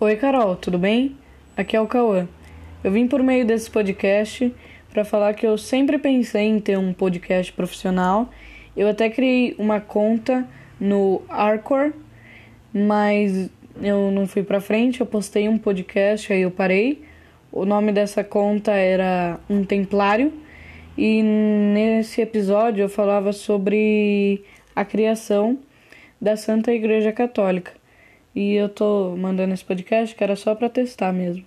Oi, Carol, tudo bem? Aqui é o Cauã. Eu vim por meio desse podcast para falar que eu sempre pensei em ter um podcast profissional. Eu até criei uma conta no Arcor, mas eu não fui para frente. Eu postei um podcast, aí eu parei. O nome dessa conta era Um Templário. E nesse episódio eu falava sobre a criação da Santa Igreja Católica. E eu tô mandando esse podcast que era só para testar mesmo.